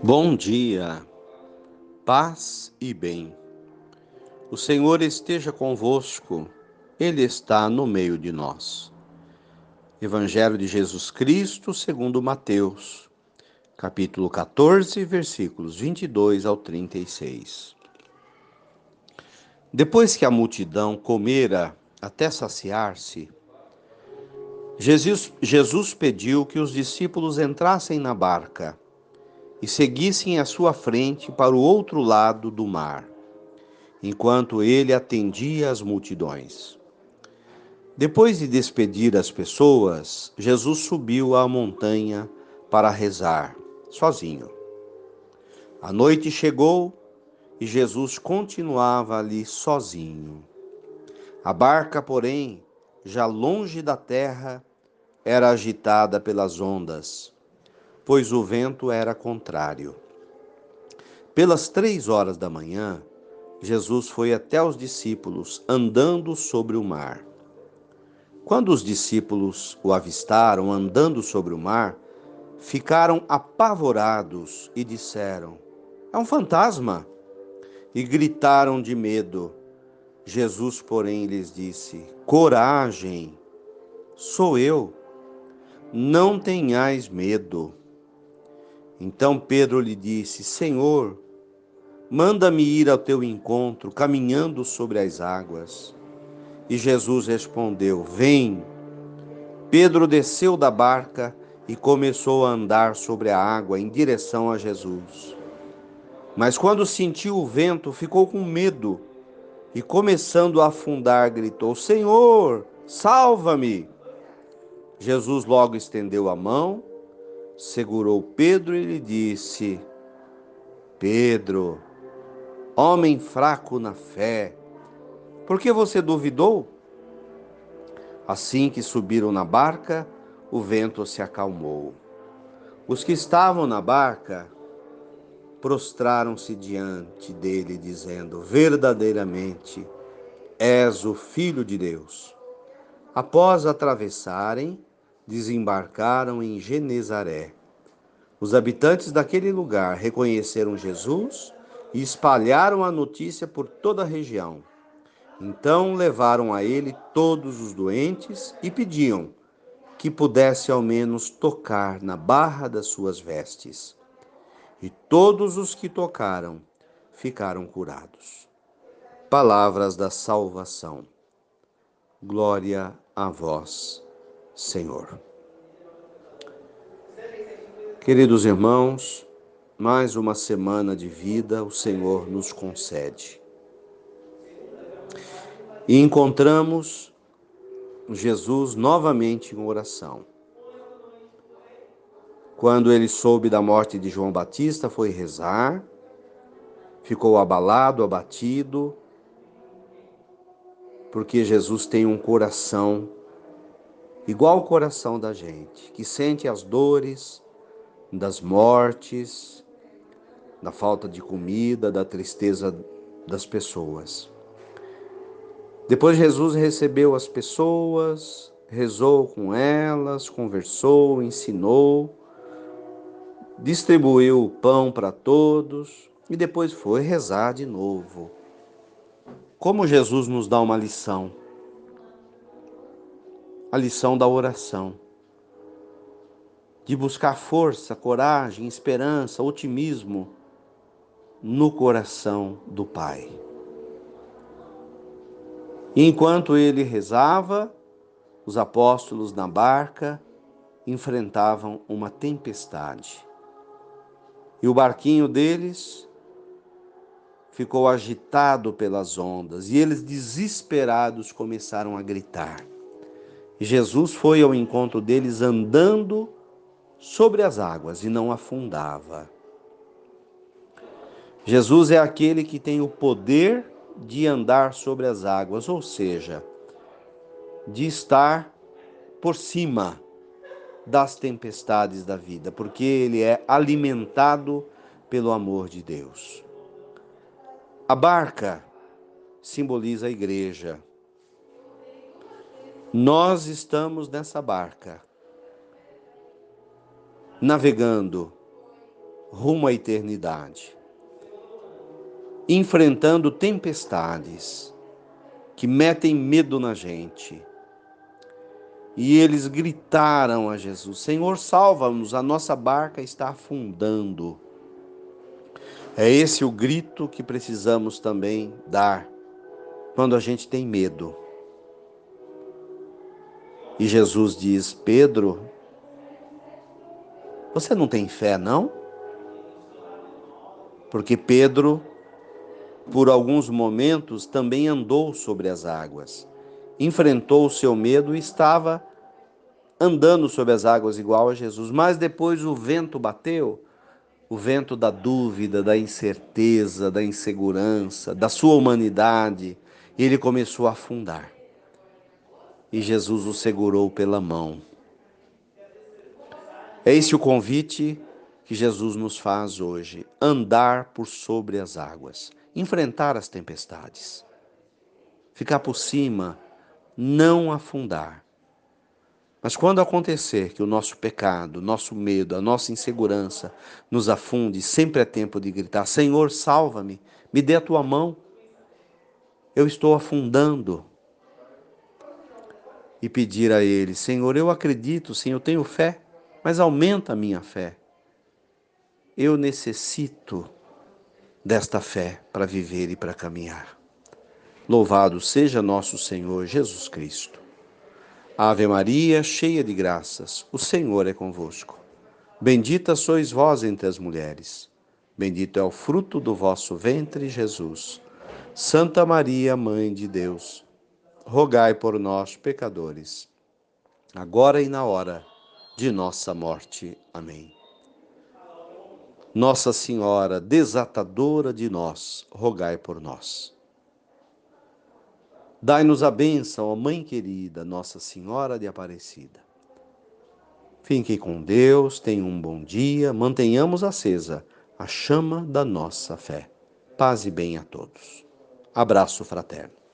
Bom dia, paz e bem. O Senhor esteja convosco, Ele está no meio de nós. Evangelho de Jesus Cristo, segundo Mateus, capítulo 14, versículos 22 ao 36. Depois que a multidão comera até saciar-se, Jesus, Jesus pediu que os discípulos entrassem na barca e seguissem à sua frente para o outro lado do mar, enquanto ele atendia as multidões. Depois de despedir as pessoas, Jesus subiu à montanha para rezar, sozinho. A noite chegou e Jesus continuava ali sozinho. A barca, porém, já longe da terra, era agitada pelas ondas pois o vento era contrário. Pelas três horas da manhã, Jesus foi até os discípulos, andando sobre o mar. Quando os discípulos o avistaram andando sobre o mar, ficaram apavorados e disseram: É um fantasma! E gritaram de medo. Jesus, porém, lhes disse: Coragem, sou eu, não tenhais medo. Então Pedro lhe disse: Senhor, manda-me ir ao teu encontro, caminhando sobre as águas. E Jesus respondeu: Vem. Pedro desceu da barca e começou a andar sobre a água em direção a Jesus. Mas quando sentiu o vento, ficou com medo e, começando a afundar, gritou: Senhor, salva-me! Jesus logo estendeu a mão segurou Pedro e lhe disse: Pedro, homem fraco na fé, por que você duvidou? Assim que subiram na barca, o vento se acalmou. Os que estavam na barca prostraram-se diante dele, dizendo: Verdadeiramente és o Filho de Deus. Após atravessarem, desembarcaram em Genezaré. Os habitantes daquele lugar reconheceram Jesus e espalharam a notícia por toda a região. Então levaram a ele todos os doentes e pediam que pudesse ao menos tocar na barra das suas vestes. E todos os que tocaram ficaram curados. Palavras da salvação. Glória a vós, Senhor. Queridos irmãos, mais uma semana de vida o Senhor nos concede. E encontramos Jesus novamente em oração. Quando ele soube da morte de João Batista, foi rezar, ficou abalado, abatido, porque Jesus tem um coração igual ao coração da gente, que sente as dores das mortes, da falta de comida, da tristeza das pessoas. Depois Jesus recebeu as pessoas, rezou com elas, conversou, ensinou, distribuiu o pão para todos e depois foi rezar de novo. Como Jesus nos dá uma lição a lição da oração, de buscar força, coragem, esperança, otimismo no coração do Pai. E enquanto ele rezava, os apóstolos na barca enfrentavam uma tempestade. E o barquinho deles ficou agitado pelas ondas, e eles desesperados começaram a gritar. Jesus foi ao encontro deles andando sobre as águas e não afundava. Jesus é aquele que tem o poder de andar sobre as águas, ou seja, de estar por cima das tempestades da vida, porque ele é alimentado pelo amor de Deus. A barca simboliza a igreja, nós estamos nessa barca, navegando rumo à eternidade, enfrentando tempestades que metem medo na gente. E eles gritaram a Jesus: Senhor, salva-nos, a nossa barca está afundando. É esse o grito que precisamos também dar quando a gente tem medo. E Jesus diz: Pedro, você não tem fé, não? Porque Pedro, por alguns momentos, também andou sobre as águas, enfrentou o seu medo e estava andando sobre as águas igual a Jesus. Mas depois o vento bateu o vento da dúvida, da incerteza, da insegurança, da sua humanidade, e ele começou a afundar. E Jesus o segurou pela mão. É esse o convite que Jesus nos faz hoje: andar por sobre as águas, enfrentar as tempestades, ficar por cima, não afundar. Mas quando acontecer que o nosso pecado, nosso medo, a nossa insegurança nos afunde, sempre é tempo de gritar: Senhor, salva-me, me dê a tua mão. Eu estou afundando. E pedir a Ele: Senhor, eu acredito, sim, eu tenho fé, mas aumenta a minha fé eu necessito desta fé para viver e para caminhar. Louvado seja nosso Senhor Jesus Cristo. Ave Maria, cheia de graças, o Senhor é convosco. Bendita sois vós entre as mulheres. Bendito é o fruto do vosso ventre, Jesus. Santa Maria, Mãe de Deus, rogai por nós, pecadores, agora e na hora de nossa morte. Amém. Nossa Senhora, desatadora de nós, rogai por nós. Dai-nos a bênção, ó Mãe querida, Nossa Senhora de Aparecida. Fiquem com Deus, tenham um bom dia, mantenhamos acesa a chama da nossa fé. Paz e bem a todos. Abraço fraterno.